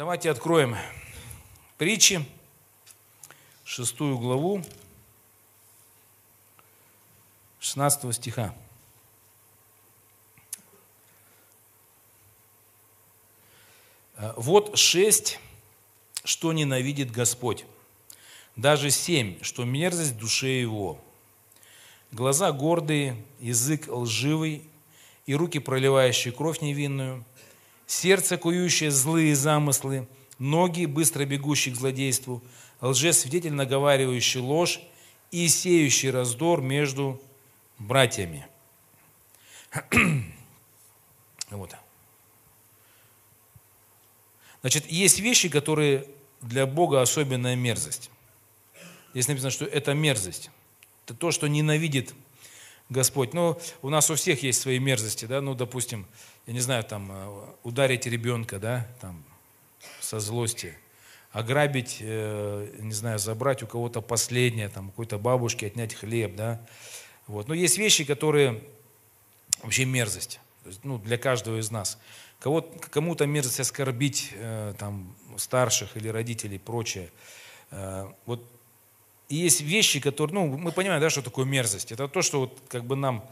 Давайте откроем притчи, шестую главу, 16 стиха. Вот шесть, что ненавидит Господь, даже семь, что мерзость душе его. Глаза гордые, язык лживый, и руки, проливающие кровь невинную, сердце, кующее злые замыслы, ноги, быстро бегущие к злодейству, лжесвидетель, наговаривающий ложь и сеющий раздор между братьями. вот. Значит, есть вещи, которые для Бога особенная мерзость. Здесь написано, что это мерзость. Это то, что ненавидит Господь. Ну, у нас у всех есть свои мерзости, да, ну, допустим, я не знаю, там, э, ударить ребенка, да, там, со злости, ограбить, э, не знаю, забрать у кого-то последнее, там, какой-то бабушки отнять хлеб, да, вот. Но есть вещи, которые вообще мерзость, есть, ну, для каждого из нас. Кому-то мерзость оскорбить, э, там, старших или родителей, прочее. Э, вот и есть вещи, которые, ну, мы понимаем, да, что такое мерзость. Это то, что вот как бы нам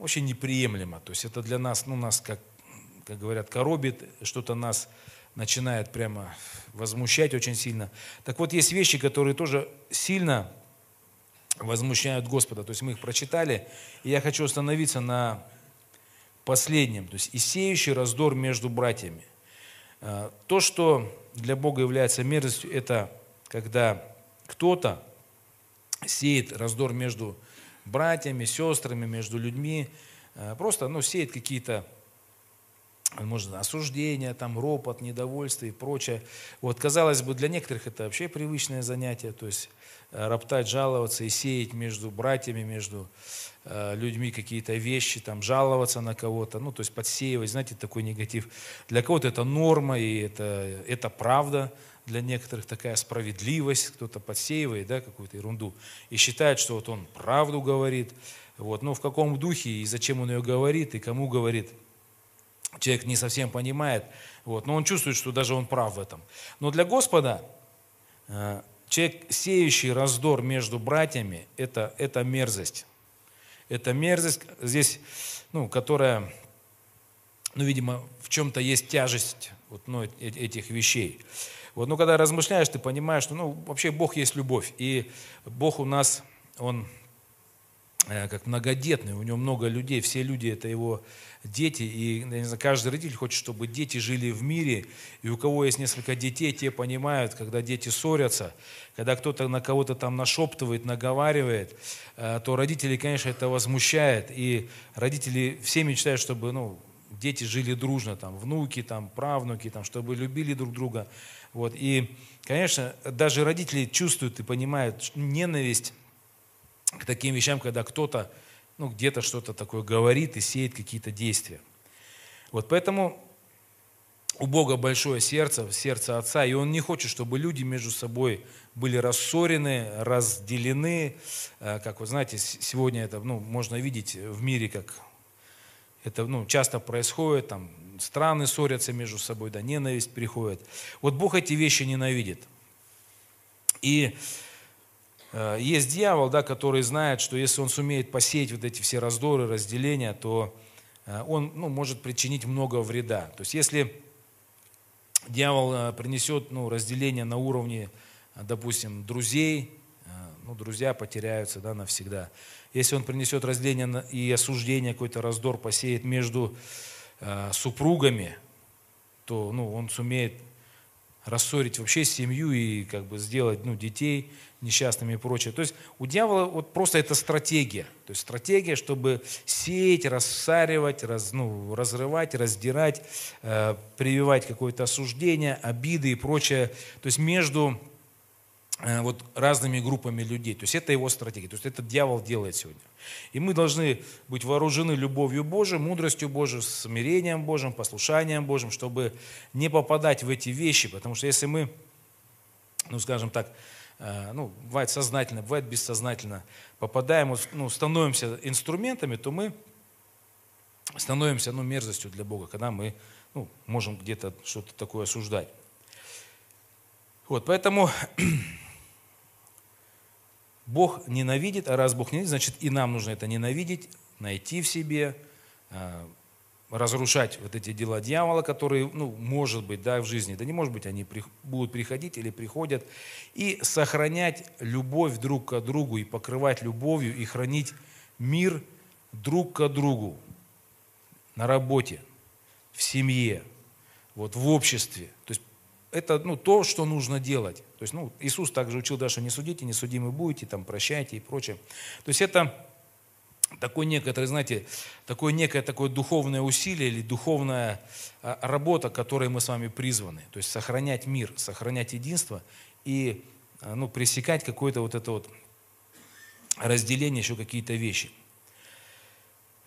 очень неприемлемо. То есть это для нас, ну, нас, как, как говорят, коробит, что-то нас начинает прямо возмущать очень сильно. Так вот, есть вещи, которые тоже сильно возмущают Господа. То есть мы их прочитали, и я хочу остановиться на последнем. То есть и сеющий раздор между братьями. А, то, что для Бога является мерзостью, это когда кто-то сеет раздор между братьями, сестрами, между людьми, э, просто ну, сеет какие-то может, осуждения, там, ропот, недовольство и прочее. Вот, казалось бы, для некоторых это вообще привычное занятие, то есть э, роптать, жаловаться и сеять между братьями, между э, людьми какие-то вещи, там, жаловаться на кого-то, ну, то есть подсеивать, знаете, такой негатив. Для кого-то это норма, и это, это правда, для некоторых такая справедливость, кто-то подсеивает да, какую-то ерунду и считает, что вот он правду говорит, вот, но в каком духе и зачем он ее говорит, и кому говорит, человек не совсем понимает, вот, но он чувствует, что даже он прав в этом. Но для Господа э, человек, сеющий раздор между братьями, это, это мерзость. Это мерзость здесь, ну, которая, ну, видимо, в чем-то есть тяжесть вот, ну, этих вещей. Вот, но когда размышляешь, ты понимаешь, что ну, вообще Бог есть любовь. И Бог у нас, Он э, как многодетный, у него много людей, все люди это его дети, и я не знаю, каждый родитель хочет, чтобы дети жили в мире, и у кого есть несколько детей, те понимают, когда дети ссорятся, когда кто-то на кого-то там нашептывает, наговаривает, э, то родители, конечно, это возмущает, и родители все мечтают, чтобы ну, дети жили дружно, там, внуки, там, правнуки, там, чтобы любили друг друга. Вот. И, конечно, даже родители чувствуют и понимают ненависть к таким вещам, когда кто-то ну, где-то что-то такое говорит и сеет какие-то действия. Вот поэтому у Бога большое сердце, сердце Отца, и Он не хочет, чтобы люди между собой были рассорены, разделены. Э, как вы знаете, сегодня это ну, можно видеть в мире, как это ну, часто происходит, там, страны ссорятся между собой, да, ненависть приходит. Вот Бог эти вещи ненавидит. И э, есть дьявол, да, который знает, что если он сумеет посеять вот эти все раздоры, разделения, то э, он ну, может причинить много вреда. То есть если дьявол э, принесет ну, разделение на уровне, допустим, друзей, ну, друзья потеряются да, навсегда. Если он принесет разделение и осуждение, какой-то раздор посеет между э, супругами, то ну, он сумеет рассорить вообще семью и как бы сделать ну, детей несчастными и прочее. То есть у дьявола вот просто это стратегия. То есть стратегия, чтобы сеять, рассаривать, раз, ну, разрывать, раздирать, э, прививать какое-то осуждение, обиды и прочее. То есть между вот разными группами людей. То есть это его стратегия. То есть это дьявол делает сегодня. И мы должны быть вооружены любовью Божией, мудростью Божией, смирением Божьим, послушанием Божьим, чтобы не попадать в эти вещи. Потому что если мы, ну скажем так, э, ну, бывает сознательно, бывает бессознательно, попадаем, ну, становимся инструментами, то мы становимся ну, мерзостью для Бога, когда мы ну, можем где-то что-то такое осуждать. Вот, поэтому Бог ненавидит, а раз Бог ненавидит, значит и нам нужно это ненавидеть, найти в себе, а, разрушать вот эти дела дьявола, которые, ну, может быть, да, в жизни, да не может быть, они будут приходить или приходят, и сохранять любовь друг к другу, и покрывать любовью, и хранить мир друг к другу на работе, в семье, вот, в обществе. То есть это ну, то, что нужно делать. То есть, ну, Иисус также учил, да, что не судите, не судимы будете, там, прощайте и прочее. То есть это такое некоторое, знаете, такое некое такое духовное усилие или духовная а, работа, к которой мы с вами призваны. То есть сохранять мир, сохранять единство и а, ну, пресекать какое-то вот это вот разделение, еще какие-то вещи.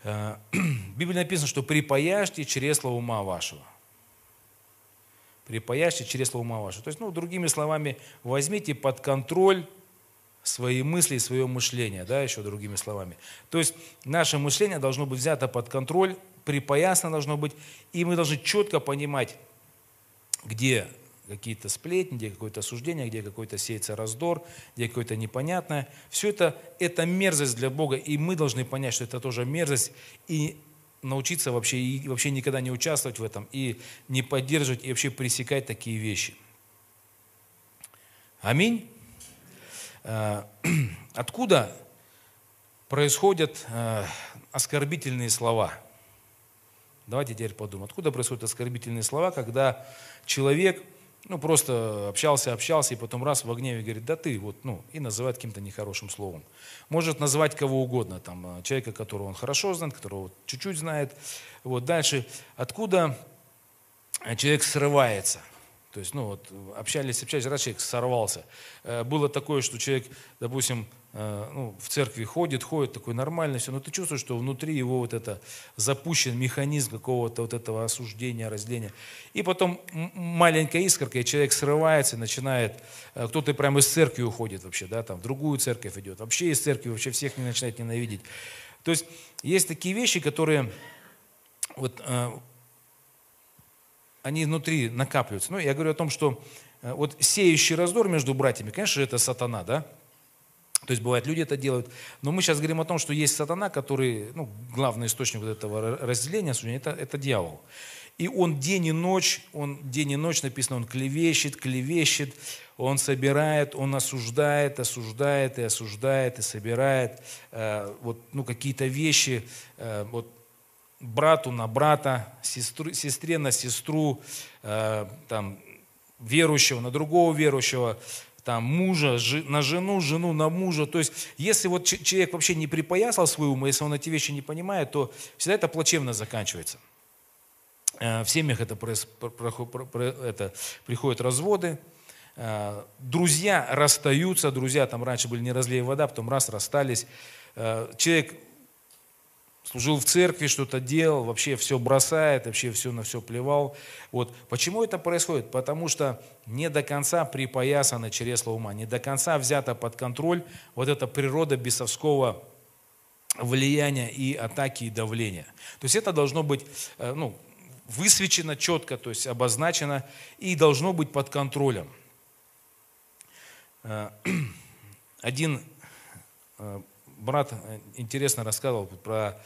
А, в Библии написано, что припаяшьте чресла ума вашего припаяшьте чресла ума вашего. То есть, ну, другими словами, возьмите под контроль свои мысли и свое мышление, да, еще другими словами. То есть наше мышление должно быть взято под контроль, припоясно должно быть, и мы должны четко понимать, где какие-то сплетни, где какое-то осуждение, где какой-то сеется раздор, где какое-то непонятное. Все это, это мерзость для Бога, и мы должны понять, что это тоже мерзость, и научиться вообще и вообще никогда не участвовать в этом, и не поддерживать, и вообще пресекать такие вещи. Аминь. Э, откуда происходят э, оскорбительные слова? Давайте теперь подумаем. Откуда происходят оскорбительные слова, когда человек ну, просто общался, общался, и потом раз в гневе говорит, да ты, вот, ну, и называет каким-то нехорошим словом. Может назвать кого угодно, там, э, человека, которого он хорошо знает, которого чуть-чуть знает. Вот дальше, откуда человек срывается – то есть, ну вот, общались, общались, раз человек сорвался. Э, было такое, что человек, допустим, э, ну, в церкви ходит, ходит, такой нормальный, все, но ты чувствуешь, что внутри его вот это запущен механизм какого-то вот этого осуждения, разделения. И потом маленькая искорка, и человек срывается, начинает, э, кто-то прямо из церкви уходит вообще, да, там, в другую церковь идет, вообще из церкви, вообще всех не начинает ненавидеть. То есть, есть такие вещи, которые вот они внутри накапливаются. Ну, я говорю о том, что э, вот сеющий раздор между братьями, конечно же, это сатана, да? То есть бывает, люди это делают. Но мы сейчас говорим о том, что есть сатана, который, ну, главный источник вот этого разделения, это, это дьявол. И он день и ночь, он день и ночь написано, он клевещет, клевещет, он собирает, он осуждает, осуждает и осуждает и собирает э, вот, ну, какие-то вещи, э, вот брату на брата, сестру, сестре на сестру, э, там, верующего на другого верующего, там, мужа жи, на жену, жену на мужа. То есть, если вот человек вообще не припоясал свой ум, если он эти вещи не понимает, то всегда это плачевно заканчивается. Э, в семьях это, это приходят разводы, э, друзья расстаются, друзья там раньше были не разлей вода, потом раз расстались. Э, человек служил в церкви, что-то делал, вообще все бросает, вообще все на все плевал. Вот. Почему это происходит? Потому что не до конца припоясано чресла ума, не до конца взята под контроль вот эта природа бесовского влияния и атаки и давления. То есть это должно быть э, ну, высвечено четко, то есть обозначено и должно быть под контролем. Э, один э, брат э, интересно рассказывал про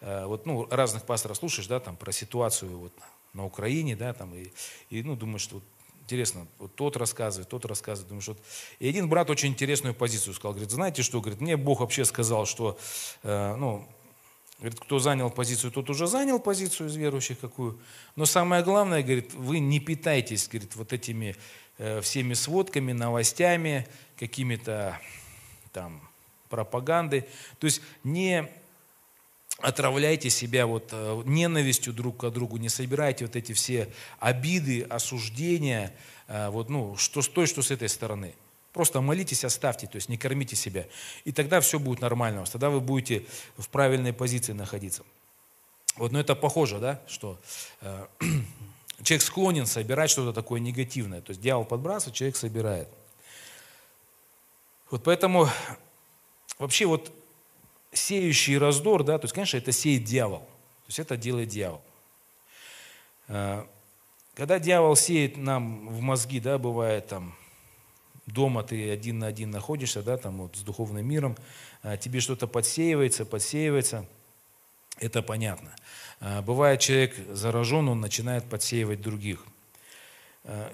э, вот, ну, разных пасторов слушаешь, да, там, про ситуацию вот, на Украине, да, там, и, и ну, думаешь, что вот, интересно, вот тот рассказывает, тот рассказывает, думаешь, вот. И один брат очень интересную позицию сказал, говорит, знаете что, говорит, мне Бог вообще сказал, что, э, ну, говорит, кто занял позицию, тот уже занял позицию из верующих какую, но самое главное, говорит, вы не питайтесь, говорит, вот этими э, всеми сводками, новостями, какими-то там пропаганды. То есть не отравляйте себя вот э, ненавистью друг к другу, не собирайте вот эти все обиды, осуждения, э, вот, ну, что с той, что с этой стороны. Просто молитесь, оставьте, то есть не кормите себя. И тогда все будет нормально тогда вы будете в правильной позиции находиться. Вот, но это похоже, да, что э, человек склонен собирать что-то такое негативное. То есть дьявол подбрасывает, человек собирает. Вот поэтому вообще вот сеющий раздор, да, то есть, конечно, это сеет дьявол. То есть это делает дьявол. А, когда дьявол сеет нам в мозги, да, бывает там, дома ты один на один находишься, да, там вот с духовным миром, а, тебе что-то подсеивается, подсеивается, это понятно. А, бывает человек заражен, он начинает подсеивать других.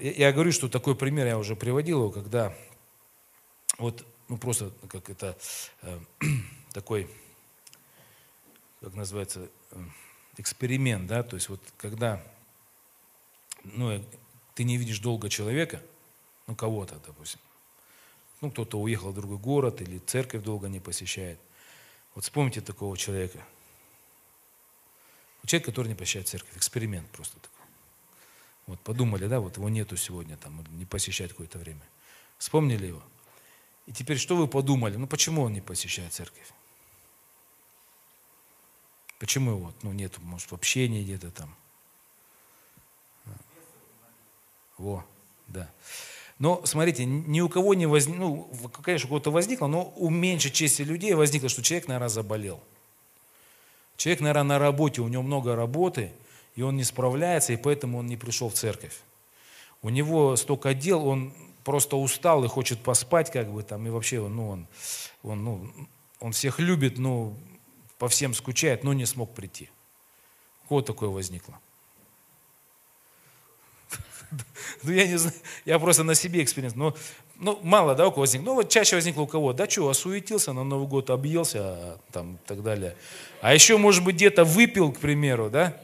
Я говорю, что такой пример я уже приводил когда вот, ну просто как это э, такой, как называется, э, эксперимент, да, то есть вот когда ну, ты не видишь долго человека, ну кого-то, допустим, ну кто-то уехал в другой город или церковь долго не посещает. Вот вспомните такого человека. Человек, который не посещает церковь, эксперимент просто такой. Вот подумали, да, вот его нету сегодня, там, не посещает какое-то время. Вспомнили его. И теперь что вы подумали? Ну почему он не посещает церковь? Почему его ну, нет, может, в общении где-то там? Во, да. Но, смотрите, ни у кого не возникло, ну, конечно, у кого-то возникло, но у меньшей части людей возникло, что человек, наверное, заболел. Человек, наверное, на работе, у него много работы, и он не справляется, и поэтому он не пришел в церковь. У него столько дел, он просто устал и хочет поспать, как бы там, и вообще, ну, он, он, ну, он всех любит, но по всем скучает, но не смог прийти. У кого такое возникло? Ну, я не знаю, я просто на себе эксперимент. Но, ну, мало, да, у кого возникло. Ну, вот чаще возникло у кого. Да что, осуетился, на Новый год объелся, а, там, и так далее. А еще, может быть, где-то выпил, к примеру, да,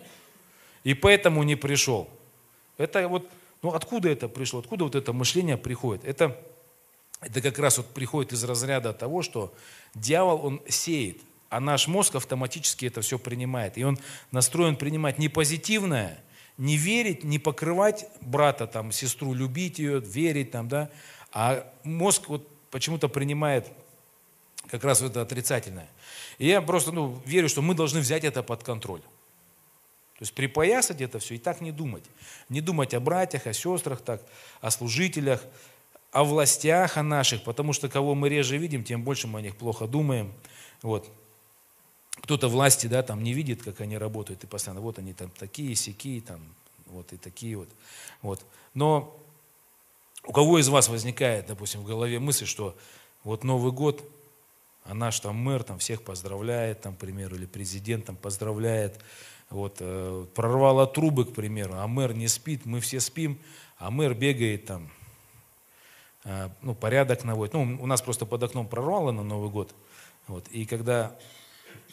и поэтому не пришел. Это вот, ну, откуда это пришло? Откуда вот это мышление приходит? Это, это как раз вот приходит из разряда того, что дьявол, он сеет, а наш мозг автоматически это все принимает. И он настроен принимать не позитивное, не верить, не покрывать брата, там, сестру, любить ее, верить, там, да, а мозг вот почему-то принимает как раз это отрицательное. И я просто ну, верю, что мы должны взять это под контроль. То есть припоясать это все и так не думать. Не думать о братьях, о сестрах, так, о служителях, о властях, о наших, потому что кого мы реже видим, тем больше мы о них плохо думаем. Вот. Кто-то власти, да, там не видит, как они работают, и постоянно, вот они там такие, сякие, там, вот и такие вот. вот. Но у кого из вас возникает, допустим, в голове мысль, что вот Новый год, а наш там мэр там всех поздравляет, там, к примеру, или президент там поздравляет, вот, э, прорвало трубы, к примеру, а мэр не спит, мы все спим, а мэр бегает там, э, ну, порядок наводит. Ну, у нас просто под окном прорвало на Новый год, вот, и когда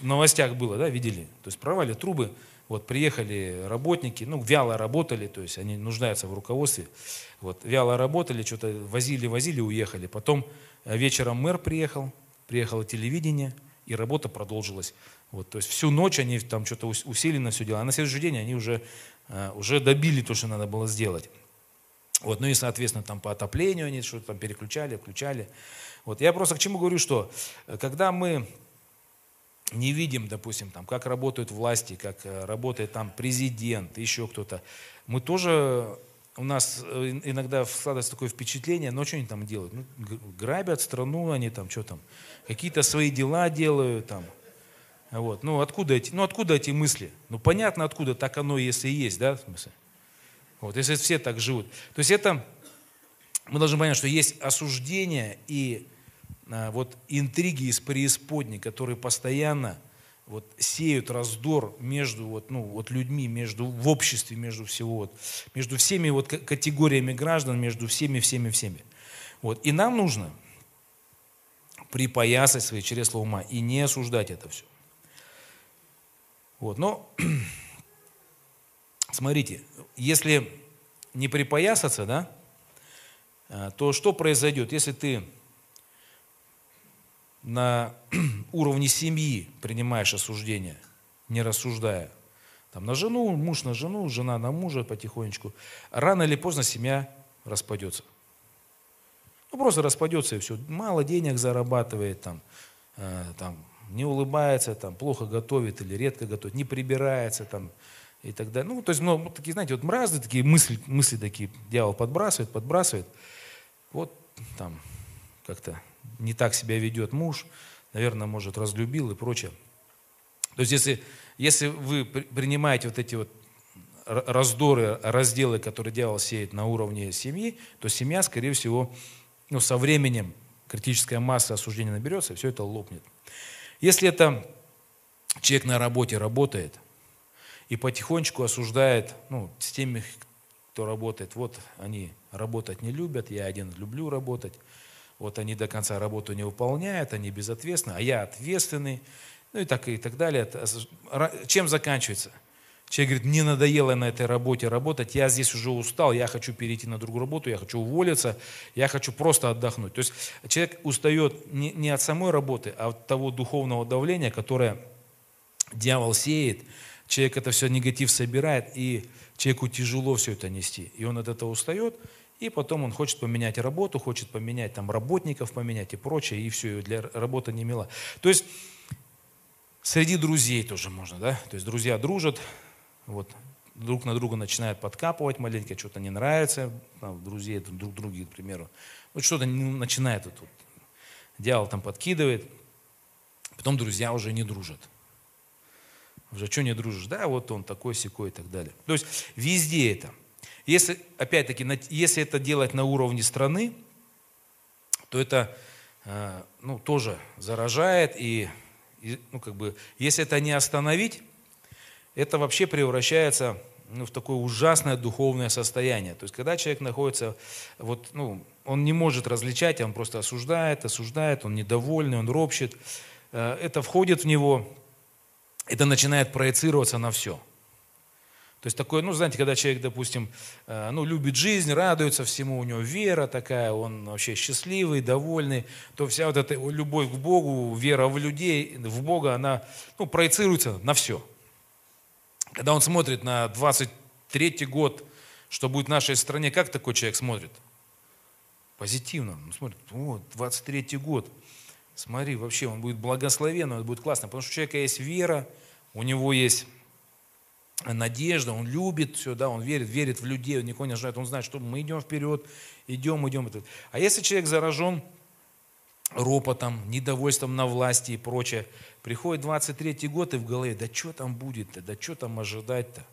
в новостях было, да, видели, то есть прорвали трубы, вот, приехали работники, ну, вяло работали, то есть они нуждаются в руководстве, вот, вяло работали, что-то возили, возили, уехали. Потом э, вечером мэр приехал, приехало телевидение, и работа продолжилась. Вот, то есть всю ночь они там что-то усиленно все делали, а на следующий день они уже, э, уже добили то, что надо было сделать. Вот, ну и, соответственно, там по отоплению они что-то там переключали, включали. Вот, я просто к чему говорю, что э, когда мы не видим, допустим, там, как работают власти, как э, работает там президент, еще кто-то, мы тоже, у нас иногда складывается такое впечатление, ну что они там делают? Ну, грабят страну, они там что там, какие-то свои дела делают там. Вот. Ну, откуда эти, ну, откуда эти мысли? Ну, понятно, откуда так оно, если и есть, да, в смысле? Вот, если все так живут. То есть это, мы должны понять, что есть осуждение и а, вот интриги из преисподней, которые постоянно вот сеют раздор между вот, ну, вот людьми, между, в обществе, между всего, вот, между всеми вот категориями граждан, между всеми, всеми, всеми. Вот. И нам нужно припоясать свои чресла ума и не осуждать это все. Вот. Но, смотрите, если не припоясаться, да, а, то что произойдет, если ты на уровне семьи принимаешь осуждение, не рассуждая. Там на жену, муж на жену, жена на мужа потихонечку. Рано или поздно семья распадется. Ну, просто распадется и все. Мало денег зарабатывает, там, э, там, не улыбается, там, плохо готовит или редко готовит, не прибирается там, и так далее. Ну, то есть, ну, такие, знаете, вот мразы, такие мысли, мысли такие, дьявол подбрасывает, подбрасывает. Вот там как-то не так себя ведет муж, наверное, может, разлюбил и прочее. То есть если, если вы принимаете вот эти вот раздоры, разделы, которые дьявол сеет на уровне семьи, то семья, скорее всего, ну, со временем критическая масса осуждения наберется, и все это лопнет. Если это человек на работе работает и потихонечку осуждает ну, с теми, кто работает, вот они работать не любят, я один люблю работать, вот они до конца работу не выполняют, они безответственны, а я ответственный, ну и так, и так далее. Чем заканчивается? Человек говорит, мне надоело на этой работе работать, я здесь уже устал, я хочу перейти на другую работу, я хочу уволиться, я хочу просто отдохнуть. То есть человек устает не, не от самой работы, а от того духовного давления, которое дьявол сеет. Человек это все негатив собирает, и человеку тяжело все это нести. И он от этого устает, и потом он хочет поменять работу, хочет поменять там работников, поменять и прочее, и все, и для работы не мила. То есть среди друзей тоже можно, да? То есть друзья дружат, вот, друг на друга начинают подкапывать маленько, что-то не нравится, там, друзей друг друге, к примеру. Вот что-то начинает вот, вот, дьявол там подкидывает, потом друзья уже не дружат. Уже что не дружишь? Да, вот он такой, секой и так далее. То есть везде это. Если, опять-таки, если это делать на уровне страны, то это э, ну, тоже заражает и, и ну, как бы, если это не остановить, это вообще превращается ну, в такое ужасное духовное состояние. То есть, когда человек находится, вот, ну, он не может различать, он просто осуждает, осуждает, он недовольный, он ропщет. Э, это входит в него, это начинает проецироваться на все. То есть такое, ну, знаете, когда человек, допустим, э, ну, любит жизнь, радуется всему, у него вера такая, он вообще счастливый, довольный, то вся вот эта любовь к Богу, вера в людей, в Бога, она, ну, проецируется на все. Когда он смотрит на 23 год, что будет в нашей стране, как такой человек смотрит? Позитивно. Он смотрит, вот, 23 год. Смотри, вообще, он будет благословенный, он будет классно. Потому что у человека есть вера, у него есть надежда, он любит все, да, он верит, верит в людей, он никого не ожидает, он знает, что мы идем вперед, идем, идем. А если человек заражен ропотом, недовольством на власти и прочее. Приходит 23-й год и в голове, да что там будет-то, да что там ожидать-то?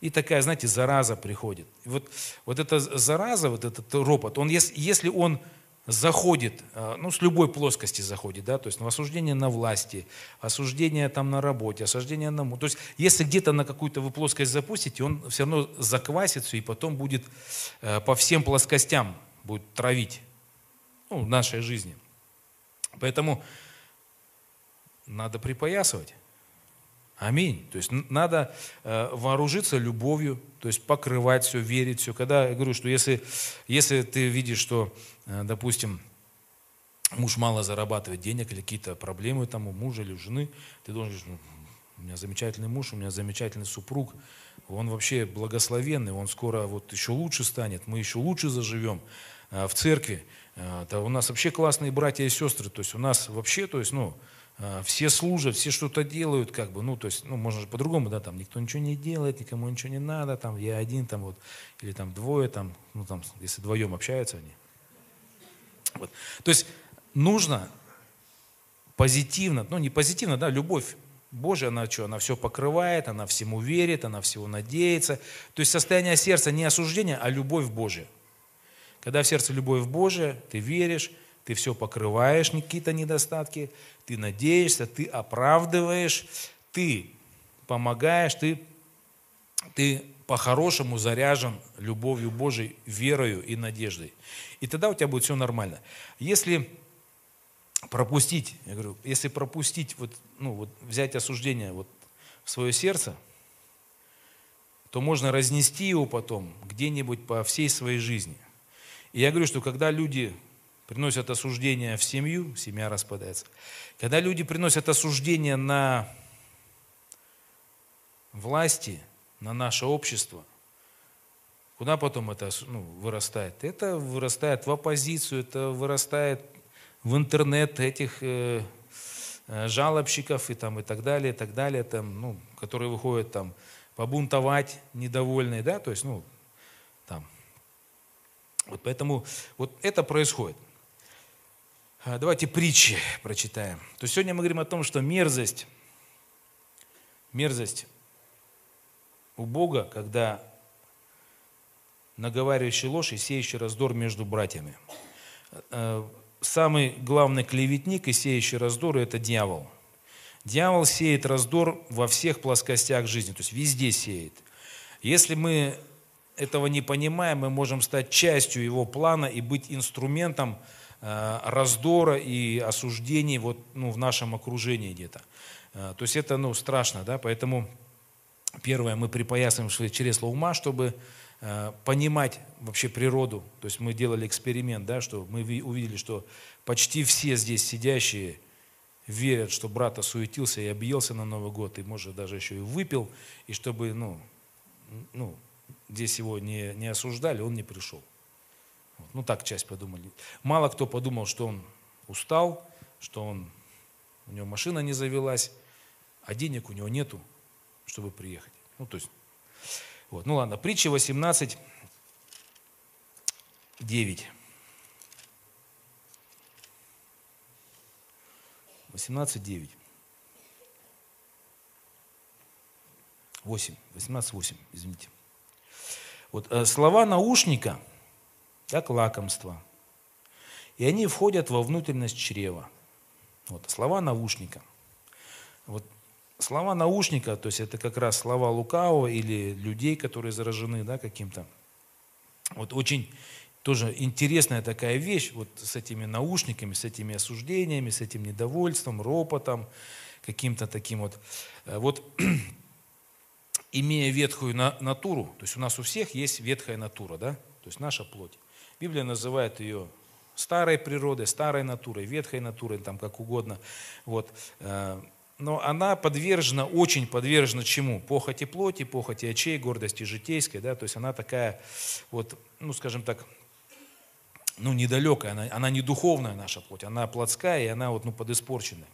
И такая, знаете, зараза приходит. И вот, вот эта зараза, вот этот ропот, он, если, он заходит, а, ну, с любой плоскости заходит, да, то есть ну, осуждение на власти, осуждение там на работе, осуждение на... То есть если где-то на какую-то вы плоскость запустите, он все равно заквасится и потом будет э, по всем плоскостям будет травить ну, в нашей жизни. Поэтому надо припоясывать. Аминь. То есть надо э, вооружиться любовью, то есть покрывать все, верить все. Когда я говорю, что если, если ты видишь, что, э, допустим, муж мало зарабатывает денег или какие-то проблемы там у мужа или у жены, ты должен говорить, ну, у меня замечательный муж, у меня замечательный супруг, он вообще благословенный, он скоро вот еще лучше станет, мы еще лучше заживем э, в церкви. Э, да, у нас вообще классные братья и сестры, то есть у нас вообще, то есть, ну, э, все служат, все что-то делают, как бы, ну, то есть, ну, можно же по-другому, да, там, никто ничего не делает, никому ничего не надо, там, я один, там, вот, или там двое, там, ну, там, если вдвоем общаются они. Вот. То есть, нужно позитивно, ну, не позитивно, да, любовь Божья, она что, она все покрывает, она всему верит, она всего надеется. То есть, состояние сердца не осуждение, а любовь Божья. Когда в сердце любовь Божия, ты веришь, ты все покрываешь, какие-то недостатки, ты надеешься, ты оправдываешь, ты помогаешь, ты, ты по-хорошему заряжен любовью Божией, верою и надеждой. И тогда у тебя будет все нормально. Если пропустить, я говорю, если пропустить, вот, ну, вот взять осуждение вот в свое сердце, то можно разнести его потом где-нибудь по всей своей жизни – и я говорю, что когда люди приносят осуждение в семью, семья распадается. Когда люди приносят осуждение на власти, на наше общество, куда потом это ну, вырастает? Это вырастает в оппозицию, это вырастает в интернет этих э, э, жалобщиков и, там, и так далее, и так далее, там, ну, которые выходят там побунтовать недовольные, да, то есть, ну, вот поэтому вот это происходит. А, давайте притчи прочитаем. То есть сегодня мы говорим о том, что мерзость, мерзость у Бога, когда наговаривающий ложь и сеющий раздор между братьями. э, самый главный клеветник и сеющий раздор – это дьявол. Дьявол сеет раздор во всех плоскостях жизни, то есть везде сеет. Если мы этого не понимаем, мы можем стать частью его плана и быть инструментом э, раздора и осуждений вот, ну, в нашем окружении где-то. Э, то есть это ну, страшно, да? поэтому первое, мы припоясываем свои чресла ума, чтобы Э, понимать вообще природу. То есть мы делали эксперимент, да, что мы увидели, что почти все здесь сидящие верят, что брат осуетился и объелся на Новый год, и, может, даже еще и выпил, и чтобы, ну, ну здесь его не, не осуждали, он не пришел. Вот. Ну, так часть подумали. Мало кто подумал, что он устал, что он, у него машина не завелась, а денег у него нету, чтобы приехать. Ну, то есть вот. Ну ладно, притча 18, 9. 18, 9. 8, 18, 8, извините. Вот, э, слова наушника, как лакомство, и они входят во внутренность чрева. Вот, слова наушника. Вот Слова наушника, то есть это как раз слова лукавого или людей, которые заражены да, каким-то. Вот очень тоже интересная такая вещь вот с этими наушниками, с этими осуждениями, с этим недовольством, ропотом, каким-то таким вот. Э, вот имея ветхую натуру, то есть у нас у всех есть ветхая натура, да, то есть наша плоть. Библия называет ее старой природой, старой натурой, ветхой натурой, там как угодно. Вот э, но она подвержена, очень подвержена чему? Похоти плоти, похоти очей, гордости житейской, да, то есть она такая, вот, ну, скажем так, ну, недалекая, она, она не духовная наша плоть, она плотская, и она вот, ну, подиспорченная.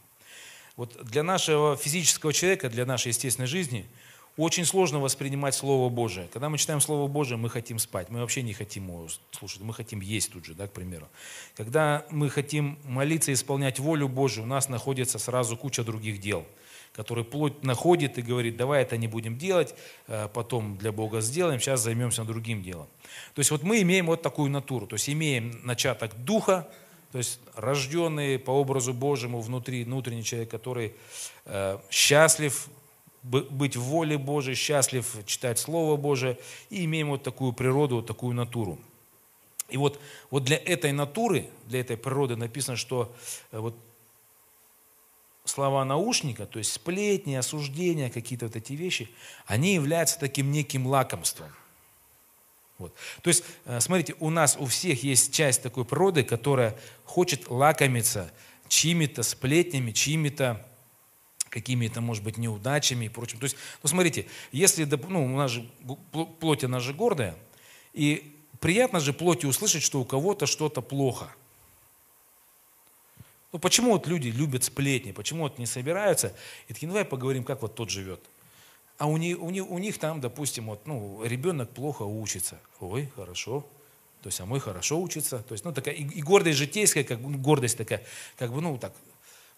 Вот для нашего физического человека, для нашей естественной жизни – очень сложно воспринимать Слово Божие. Когда мы читаем Слово Божие, мы хотим спать. Мы вообще не хотим его слушать. Мы хотим есть тут же, да, к примеру. Когда мы хотим молиться и исполнять волю Божию, у нас находится сразу куча других дел, которые плоть находит и говорит, давай это не будем делать, э, потом для Бога сделаем, сейчас займемся другим делом. То есть вот мы имеем вот такую натуру. То есть имеем начаток духа, то есть рожденный по образу Божьему внутри, внутренний человек, который э, счастлив, быть в воле Божией, счастлив читать Слово Божие, и имеем вот такую природу, вот такую натуру. И вот, вот для этой натуры, для этой природы написано, что э, вот слова наушника, то есть сплетни, осуждения, какие-то вот эти вещи, они являются таким неким лакомством. Вот. То есть, э, смотрите, у нас у всех есть часть такой природы, которая хочет лакомиться чьими-то сплетнями, чьими-то какими-то, может быть, неудачами и прочим. То есть, ну, смотрите, если, ну, у нас же плоть, она же гордая, и приятно же плоти услышать, что у кого-то что-то плохо. Ну, почему вот люди любят сплетни, почему вот не собираются и такие, ну, давай поговорим, как вот тот живет. А у них, у, них, у них там, допустим, вот, ну, ребенок плохо учится. Ой, хорошо. То есть, а мой хорошо учится. То есть, ну, такая, и, и гордость житейская, как ну, гордость такая, как бы, ну, так,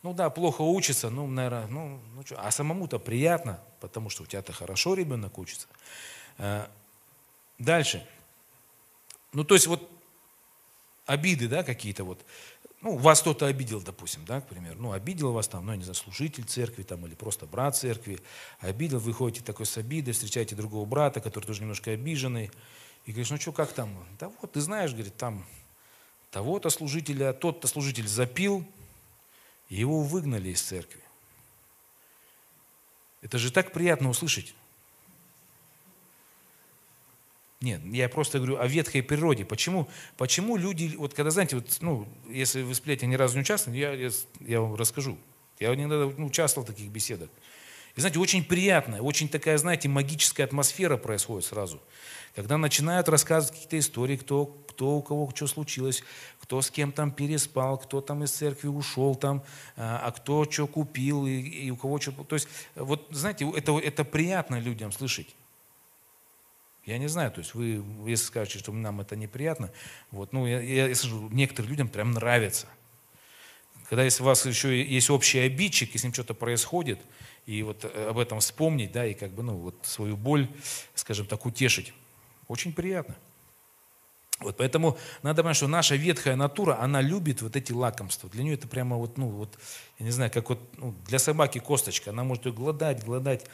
ну да, плохо учится, ну, наверное, ну, ну что, а самому-то приятно, потому что у тебя-то хорошо ребенок учится. Э, дальше. Ну, то есть вот обиды, да, какие-то вот. Ну, вас кто-то обидел, допустим, да, к примеру. Ну, обидел вас там, ну, я не знаю, служитель церкви там, или просто брат церкви. Обидел, вы ходите такой с обидой, встречаете другого брата, который тоже немножко обиженный. И говоришь, ну что, как там? Да вот, ты знаешь, говорит, там того-то служителя, тот-то служитель запил, его выгнали из церкви. Это же так приятно услышать. Нет, я просто говорю о ветхой природе. Почему, почему люди, вот когда, знаете, вот, ну, если вы сплете ни разу не участвовали, я, я, я вам расскажу. Я иногда ну, участвовал в таких беседах. И знаете, очень приятная, очень такая, знаете, магическая атмосфера происходит сразу. Когда начинают рассказывать какие-то истории, кто, кто у кого что случилось, кто с кем там переспал, кто там из церкви ушел там, а, а кто что купил и, и у кого что... То есть, вот, знаете, это, это приятно людям слышать. Я не знаю, то есть вы, если скажете, что нам это неприятно, вот, ну, я, я, я скажу, некоторым людям прям нравится. Когда если у вас еще есть общий обидчик, и с ним что-то происходит, и вот э, об этом вспомнить, да, и как бы, ну, вот свою боль, скажем так, утешить, очень приятно. Вот, поэтому надо понимать, что наша ветхая натура, она любит вот эти лакомства. Для нее это прямо вот, ну, вот, я не знаю, как вот ну, для собаки косточка. Она может ее гладать, гладать.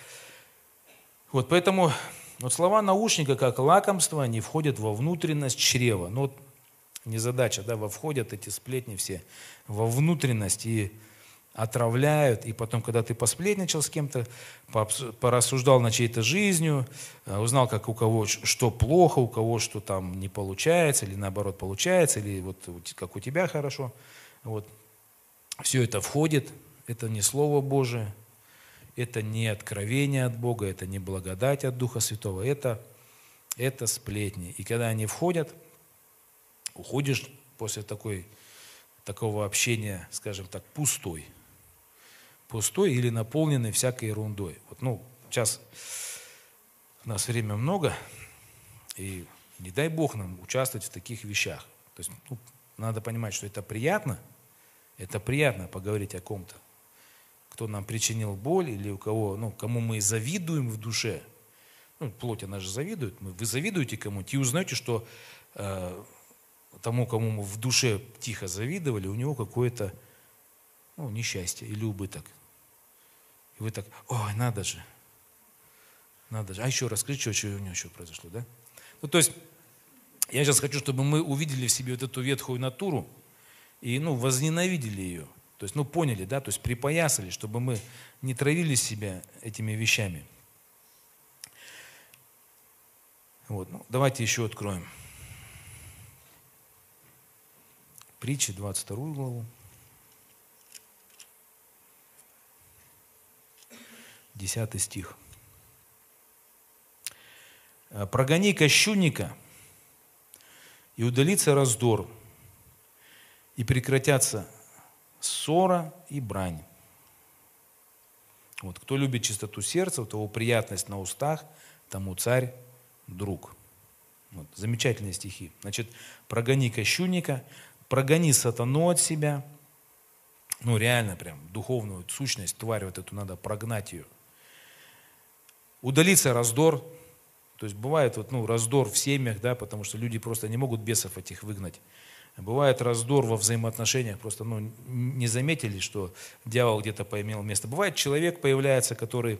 Вот, поэтому вот слова наушника, как лакомство, они входят во внутренность чрева. Ну, вот не задача, да, во входят эти сплетни все во внутренность и отравляют, и потом, когда ты посплетничал с кем-то, порассуждал над чьей-то жизнью, э, узнал, как у кого что плохо, у кого что там не получается, или наоборот получается, или вот как у тебя хорошо, вот, все это входит, это не Слово Божие, это не откровение от Бога, это не благодать от Духа Святого, это, это сплетни. И когда они входят, уходишь после такой, такого общения, скажем так, пустой – пустой или наполненный всякой ерундой. Вот, ну, сейчас у нас время много, и не дай Бог нам участвовать в таких вещах. То есть ну, надо понимать, что это приятно, это приятно поговорить о ком-то, кто нам причинил боль или у кого, ну, кому мы завидуем в душе. Ну, плоть, она же завидует. Вы завидуете кому-то и узнаете, что э, тому, кому мы в душе тихо завидовали, у него какое-то ну, несчастье или убыток. Вы так, ой, надо же, надо же. А еще расскажи, что, что у него еще произошло, да? Ну, то есть, я сейчас хочу, чтобы мы увидели в себе вот эту ветхую натуру и, ну, возненавидели ее. То есть, ну, поняли, да, то есть припоясали, чтобы мы не травили себя этими вещами. Вот, ну, давайте еще откроем. Притчи, 22 главу. 10 стих. «Э, «Прогони кощунника, и удалится раздор, и прекратятся ссора и брань. Вот, кто любит чистоту сердца, у того приятность на устах, тому царь друг. Вот, замечательные стихи. Значит, прогони кощунника, прогони сатану от себя. Ну, реально прям духовную сущность, тварь вот эту надо прогнать ее удалится раздор. То есть бывает вот, ну, раздор в семьях, да, потому что люди просто не могут бесов этих выгнать. Бывает раздор во взаимоотношениях, просто ну, не заметили, что дьявол где-то поимел место. Бывает человек появляется, который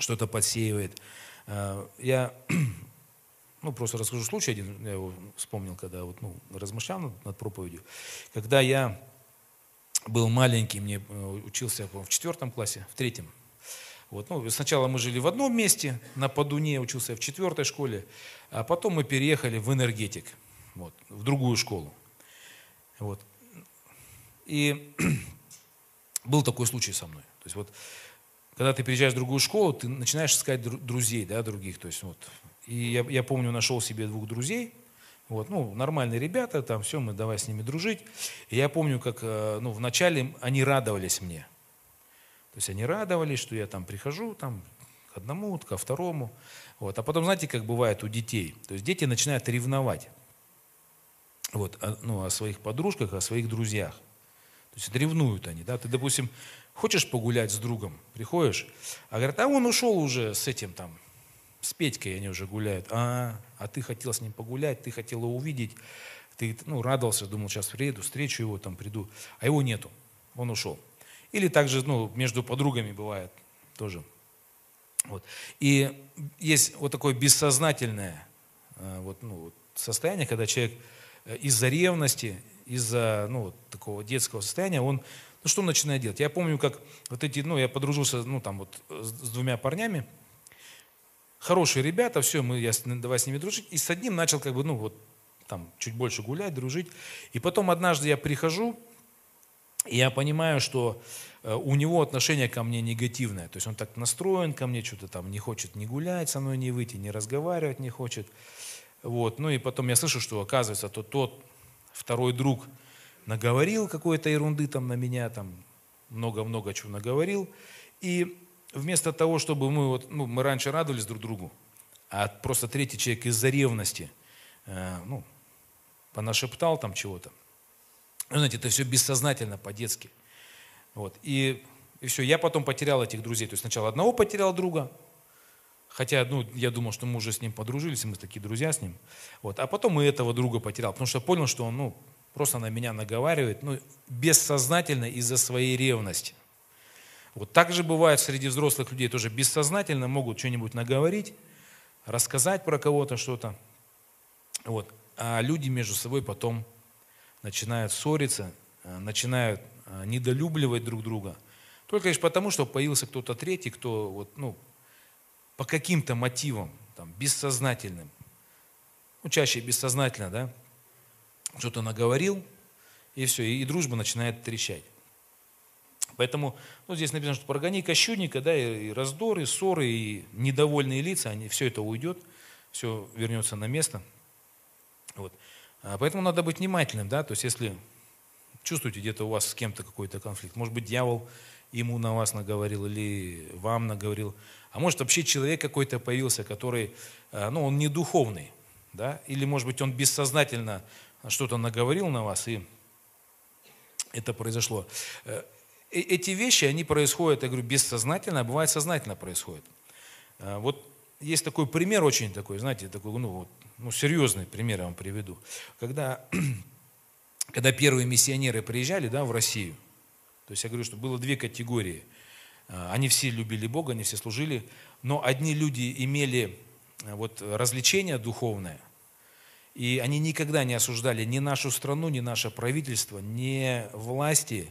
что-то подсеивает. А, я ну, просто расскажу случай один, я его вспомнил, когда вот, ну, размышлял над, над проповедью. Когда я был маленький, мне э, учился в четвертом классе, в третьем, вот, ну, сначала мы жили в одном месте, на Подуне, учился в четвертой школе, а потом мы переехали в энергетик, вот, в другую школу. Вот. И был такой случай со мной. То есть вот, когда ты переезжаешь в другую школу, ты начинаешь искать друзей, да, других. То есть вот, и я, я помню, нашел себе двух друзей, вот, ну, нормальные ребята, там все, мы давай с ними дружить. И я помню, как, э, ну, вначале они радовались мне. То есть они радовались, что я там прихожу там, к одному, ко второму. Вот. А потом, знаете, как бывает у детей? То есть дети начинают ревновать вот, о, ну, о своих подружках, о своих друзьях. То есть ревнуют они. Да? Ты, допустим, хочешь погулять с другом, приходишь, а говорят, а он ушел уже с этим там, с Петькой они уже гуляют. А, а ты хотел с ним погулять, ты хотел его увидеть, ты ну, радовался, думал, сейчас приеду, встречу его, там приду, а его нету, он ушел. Или также ну, между подругами бывает тоже. Вот. И есть вот такое бессознательное э, вот, ну, состояние, когда человек э, из-за ревности, из-за ну, вот такого детского состояния, он ну, что он начинает делать? Я помню, как вот эти, ну, я подружился, ну, там вот с двумя парнями, хорошие ребята, все, мы, я давай с ними дружить, и с одним начал как бы, ну, вот, там, чуть больше гулять, дружить, и потом однажды я прихожу, я понимаю, что э, у него отношение ко мне негативное. То есть он так настроен ко мне, что-то там не хочет ни гулять со мной, ни выйти, ни разговаривать не хочет. Вот. Ну и потом я слышу, что оказывается, то тот второй друг наговорил какой-то ерунды там на меня, там много-много чего наговорил. И вместо того, чтобы мы вот, ну, мы раньше радовались друг другу, а просто третий человек из-за ревности, э, ну, понашептал там чего-то, ну, знаете, это все бессознательно, по-детски. Вот. И, и все, я потом потерял этих друзей. То есть сначала одного потерял друга, Хотя, ну, я думал, что мы уже с ним подружились, и мы такие друзья с ним. Вот. А потом и этого друга потерял, потому что понял, что он, ну, просто на меня наговаривает, ну, бессознательно из-за своей ревности. Вот так же бывает среди взрослых людей, тоже бессознательно могут что-нибудь наговорить, рассказать про кого-то что-то. Вот. А люди между собой потом начинают ссориться, э, начинают э, недолюбливать друг друга. Только лишь потому, что появился кто-то третий, кто вот, ну, по каким-то мотивам, там, бессознательным, ну, чаще бессознательно, да, что-то наговорил, и все, и, дружба начинает трещать. Поэтому ну, здесь написано, что прогони кощунника, да, и, и раздоры, и ссоры, и недовольные лица, они, все это уйдет, все вернется на место. Вот. А поэтому надо быть внимательным, да, то есть если чувствуете где-то у вас с кем-то какой-то конфликт, может быть, дьявол ему на вас наговорил или вам наговорил, а может вообще человек какой-то появился, который, а, ну, он не духовный, да, или может быть он бессознательно что-то наговорил на вас, и это произошло. Э, э, эти вещи, они происходят, я говорю, бессознательно, а бывает сознательно происходит. Э, вот есть такой пример очень такой, знаете, такой, ну, вот, ну серьезный пример я вам приведу. Когда, когда первые миссионеры приезжали да, в Россию, то есть я говорю, что было две категории. Они все любили Бога, они все служили, но одни люди имели вот развлечение духовное – и они никогда не осуждали ни нашу страну, ни наше правительство, ни власти,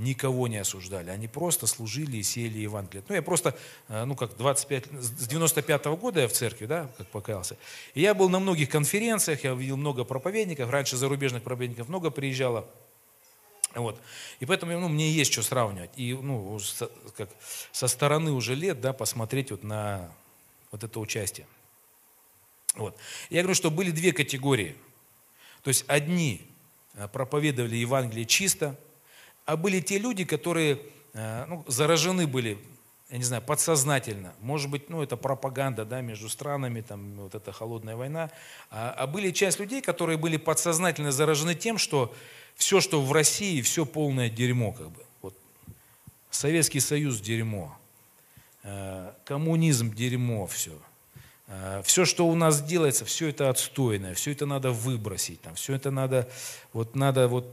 никого не осуждали. Они просто служили и сеяли Евангелие. Ну, я просто, э, ну, как 25, с 95 -го года я в церкви, да, как покаялся. И я был на многих конференциях, я видел много проповедников, раньше зарубежных проповедников много приезжало. Вот. И поэтому ну, мне есть что сравнивать. И ну, как, со стороны уже лет да, посмотреть вот на вот это участие. Вот. Я говорю, что были две категории. То есть одни э, проповедовали Евангелие чисто, а были те люди, которые э, ну, заражены были, я не знаю, подсознательно. Может быть, ну, это пропаганда да, между странами, там, вот эта холодная война. А, а были часть людей, которые были подсознательно заражены тем, что все, что в России, все полное дерьмо. Как бы. вот. Советский Союз – дерьмо. Э, коммунизм – дерьмо все – Э, все, что у нас делается, все это отстойное, все это надо выбросить, там, все это надо, вот надо вот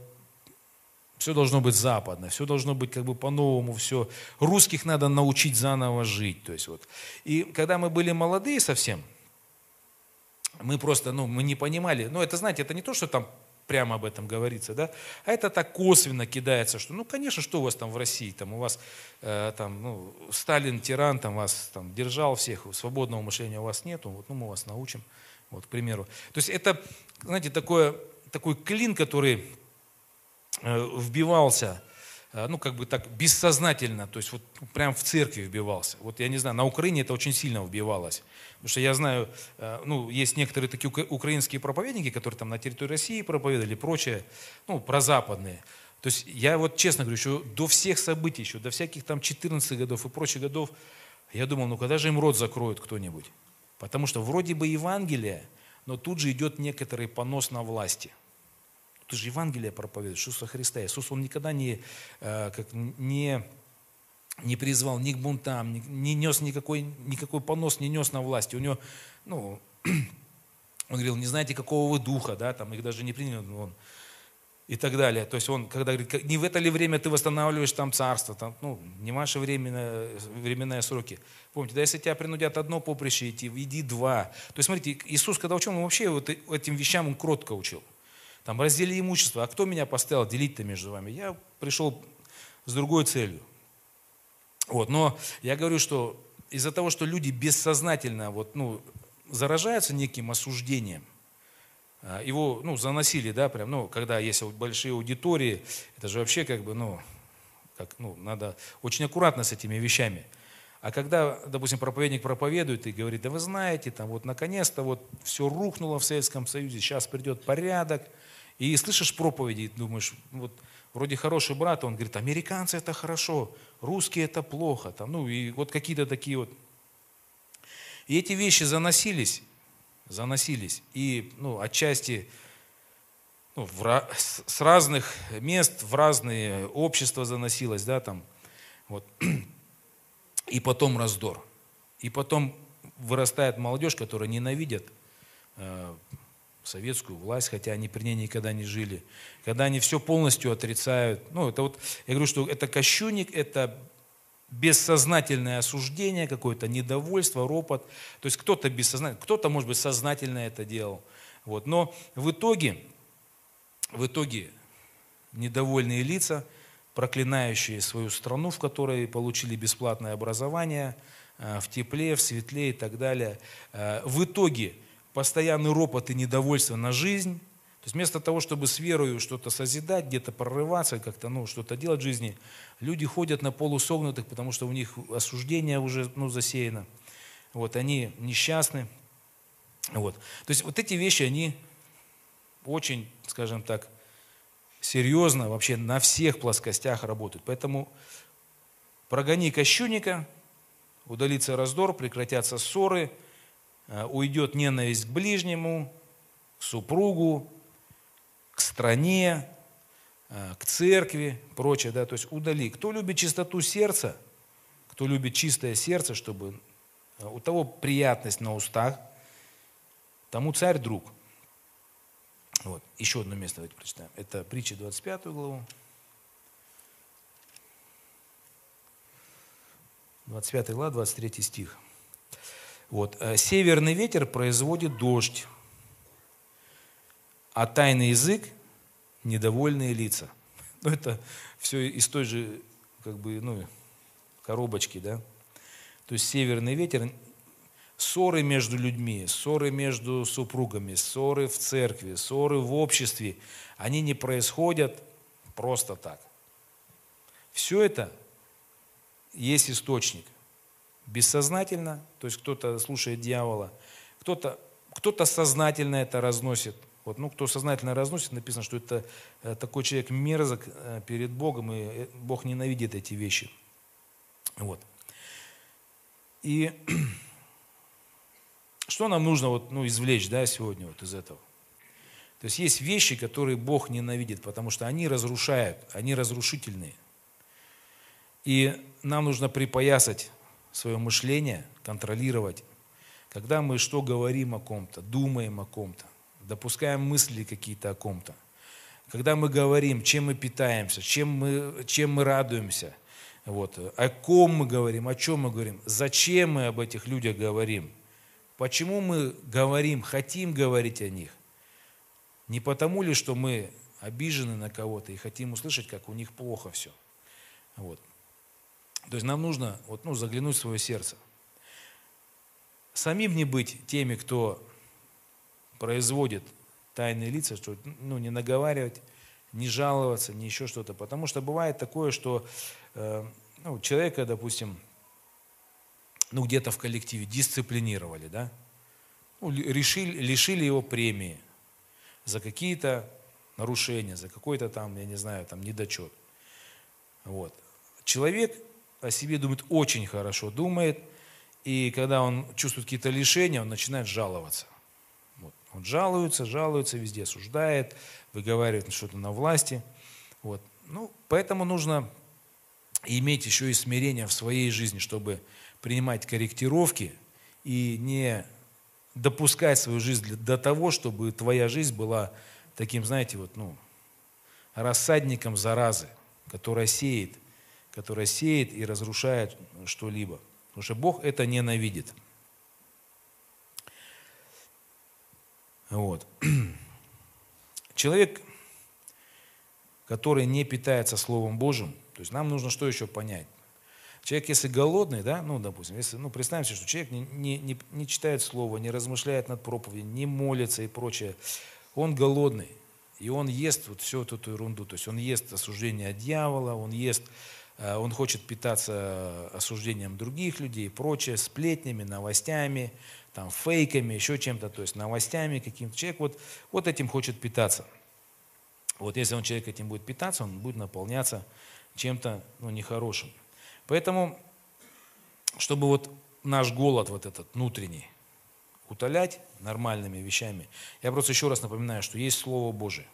все должно быть западное, все должно быть как бы по-новому, все. Русских надо научить заново жить. То есть вот. И когда мы были молодые совсем, мы просто, ну, мы не понимали, ну, это, знаете, это не то, что там прямо об этом говорится, да, а это так косвенно кидается, что, ну, конечно, что у вас там в России, там у вас, э, там, ну, Сталин, тиран, там вас там держал всех, свободного мышления у вас нету, вот, ну, мы вас научим, вот, к примеру. То есть это, знаете, такое, такой клин, который вбивался Э, ну, как бы так бессознательно, то есть вот прям в церкви вбивался. Вот я не знаю, на Украине это очень сильно вбивалось. Потому что я знаю, э, ну, есть некоторые такие украинские проповедники, которые там на территории России проповедовали и прочее, ну, прозападные. То есть я вот честно говорю, еще до всех событий, еще до всяких там 14 годов и прочих годов, я думал, ну когда же им рот закроют кто-нибудь? Потому что вроде бы Евангелие, но тут же идет некоторый понос на власти – ты же Евангелие проповедуешь, Иисуса Христа. Иисус, Он никогда не, э, как, не, не призвал ни к бунтам, не, не нес никакой, никакой понос, не нес на власти. У него, ну, он говорил, не знаете, какого вы духа, да, там их даже не принял, он, и так далее. То есть он, когда говорит, не в это ли время ты восстанавливаешь там царство, там, ну, не ваши временные, временные сроки. Помните, да если тебя принудят одно поприще идти, иди два. То есть смотрите, Иисус, когда учил, он вообще вот этим вещам он кротко учил там раздели имущество. А кто меня поставил делить-то между вами? Я пришел с другой целью. Вот, но я говорю, что из-за того, что люди бессознательно вот, ну, заражаются неким осуждением, а, его ну, заносили, да, прям, ну, когда есть большие аудитории, это же вообще как бы, ну, как, ну, надо очень аккуратно с этими вещами. А когда, допустим, проповедник проповедует и говорит, да вы знаете, там вот наконец-то вот все рухнуло в Советском Союзе, сейчас придет порядок, и слышишь проповеди, думаешь, вот вроде хороший брат, он говорит, американцы это хорошо, русские это плохо, там, ну и вот какие-то такие вот. И эти вещи заносились, заносились, и ну, отчасти ну, в, с разных мест в разные общества заносилось, да, там, вот. И потом раздор. И потом вырастает молодежь, которая ненавидит э, советскую власть, хотя они при ней никогда не жили, когда они все полностью отрицают. Ну, это вот, я говорю, что это кощунник, это бессознательное осуждение, какое-то недовольство, ропот. То есть кто-то бессознательно, кто-то, может быть, сознательно это делал. Вот. Но в итоге, в итоге недовольные лица, проклинающие свою страну, в которой получили бесплатное образование, э, в тепле, в светле и так далее. Э, в итоге постоянный ропот и недовольство на жизнь, то есть вместо того, чтобы с верою что-то созидать, где-то прорываться, как-то ну, что-то делать в жизни, люди ходят на полусогнутых, потому что у них осуждение уже ну, засеяно. Вот, они несчастны. Вот. То есть вот эти вещи, они очень, скажем так, серьезно вообще на всех плоскостях работают. Поэтому прогони кощунника, удалится раздор, прекратятся ссоры, уйдет ненависть к ближнему, к супругу, к стране, э, к церкви, прочее, да, то есть удали. Кто любит чистоту сердца, кто любит чистое сердце, чтобы э, у того приятность на устах, тому царь друг. Вот. Еще одно место давайте прочитаем. Это притча 25 главу. 25 глава, 23 стих. Вот. «Э, «Северный ветер производит дождь, а тайный язык – недовольные лица». Ну, это все из той же как бы, ну, коробочки, да? То есть северный ветер, ссоры между людьми, ссоры между супругами, ссоры в церкви, ссоры в обществе, они не происходят просто так. Все это есть источник. Бессознательно, то есть кто-то слушает дьявола, кто-то кто сознательно это разносит – вот, ну, кто сознательно разносит, написано, что это э, такой человек мерзок э, перед Богом, и э, Бог ненавидит эти вещи. Вот. И что нам нужно вот, ну, извлечь да, сегодня вот из этого? То есть есть вещи, которые Бог ненавидит, потому что они разрушают, они разрушительные. И нам нужно припоясать свое мышление, контролировать, когда мы что говорим о ком-то, думаем о ком-то допускаем мысли какие-то о ком-то. Когда мы говорим, чем мы питаемся, чем мы, чем мы радуемся, вот, о ком мы говорим, о чем мы говорим, зачем мы об этих людях говорим, почему мы говорим, хотим говорить о них. Не потому ли, что мы обижены на кого-то и хотим услышать, как у них плохо все. Вот. То есть нам нужно вот, ну, заглянуть в свое сердце. Самим не быть теми, кто производит тайные лица, что ну, не наговаривать, не жаловаться, не еще что-то. Потому что бывает такое, что э, ну, человека, допустим, ну, где-то в коллективе дисциплинировали, да, ну, решили, лишили его премии за какие-то нарушения, за какой-то там, я не знаю, там недочет. Вот. Человек о себе думает очень хорошо, думает, и когда он чувствует какие-то лишения, он начинает жаловаться. Он жалуется, жалуется, везде осуждает, выговаривает что-то на власти. Вот. Ну, поэтому нужно иметь еще и смирение в своей жизни, чтобы принимать корректировки и не допускать свою жизнь до того, чтобы твоя жизнь была таким, знаете, вот, ну, рассадником заразы, которая сеет, которая сеет и разрушает что-либо. Потому что Бог это ненавидит. Вот. Человек, который не питается Словом Божьим, то есть нам нужно что еще понять? Человек, если голодный, да, ну, допустим, если, ну, представим себе, что человек не, не, не, не читает Слово, не размышляет над проповедью, не молится и прочее, он голодный, и он ест вот всю эту ерунду, то есть он ест осуждение от дьявола, он ест, он хочет питаться осуждением других людей и прочее, сплетнями, новостями, там, фейками, еще чем-то, то есть новостями каким-то. Человек вот, вот этим хочет питаться. Вот если он человек этим будет питаться, он будет наполняться чем-то ну, нехорошим. Поэтому, чтобы вот наш голод вот этот внутренний утолять нормальными вещами, я просто еще раз напоминаю, что есть Слово Божие.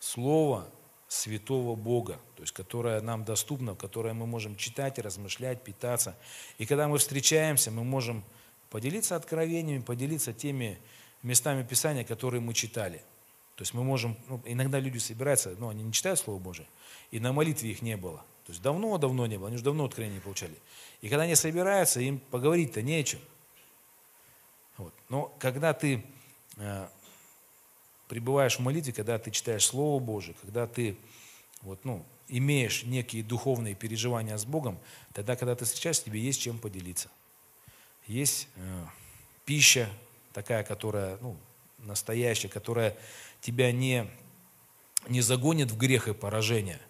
Слово святого Бога, то есть которая нам доступна, которое мы можем читать, размышлять, питаться. И когда мы встречаемся, мы можем поделиться откровениями, поделиться теми местами Писания, которые мы читали. То есть мы можем, ну, иногда люди собираются, но они не читают Слово Божие, и на молитве их не было. То есть давно-давно не было, они уже давно откровения получали. И когда они собираются, им поговорить-то не о чем. Вот. Но когда ты э, пребываешь в молитве, когда ты читаешь Слово Божие, когда ты вот, ну, имеешь некие духовные переживания с Богом, тогда, когда ты встречаешься, тебе есть чем поделиться. Есть э, пища такая, которая ну, настоящая, которая тебя не, не загонит в грех и поражение,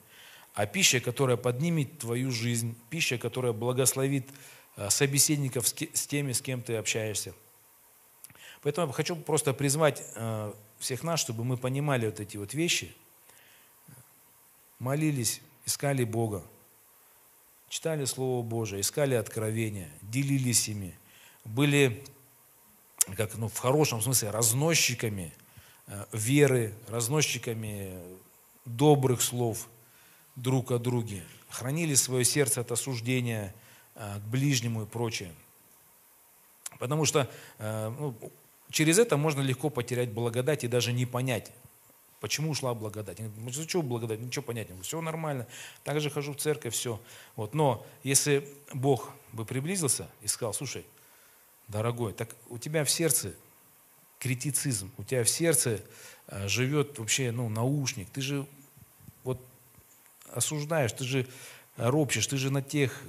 а пища, которая поднимет твою жизнь, пища, которая благословит э, собеседников с, с теми, с кем ты общаешься. Поэтому я хочу просто призвать э, всех нас, чтобы мы понимали вот эти вот вещи, молились, искали Бога, читали Слово Божие, искали откровения, делились ими, были, как ну, в хорошем смысле, разносчиками э, веры, разносчиками добрых слов друг о друге, хранили свое сердце от осуждения э, к ближнему и прочее. Потому что э, ну, Через это можно легко потерять благодать и даже не понять, почему ушла благодать. Ну, что благодать? Ничего понять не Все нормально. Также хожу в церковь, все. Вот. Но если Бог бы приблизился и сказал, слушай, дорогой, так у тебя в сердце критицизм, у тебя в сердце э, живет вообще ну, наушник, ты же вот осуждаешь, ты же ропщешь, ты же на тех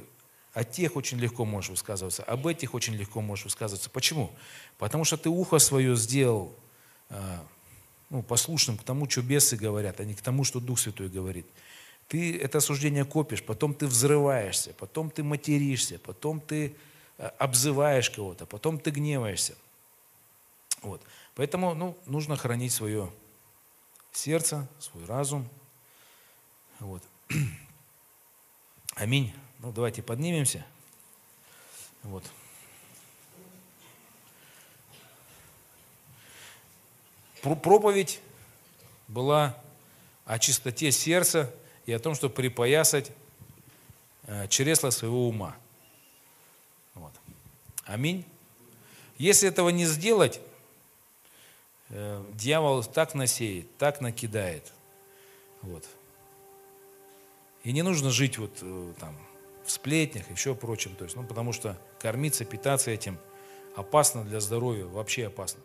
о тех очень легко можешь высказываться, об этих очень легко можешь высказываться. Почему? Потому что ты ухо свое сделал а, ну, послушным к тому, что бесы говорят, а не к тому, что Дух Святой говорит. Ты это осуждение копишь, потом ты взрываешься, потом ты материшься, потом ты а, обзываешь кого-то, потом ты гневаешься. Вот. Поэтому ну, нужно хранить свое сердце, свой разум. Вот. Аминь. Ну, давайте поднимемся. Вот. Проповедь была о чистоте сердца и о том, чтобы припоясать э, чресла своего ума. Вот. Аминь. Если этого не сделать, э, дьявол так насеет, так накидает. Вот. И не нужно жить вот э, там в сплетнях, еще прочим. То есть, ну, потому что кормиться, питаться этим опасно для здоровья, вообще опасно.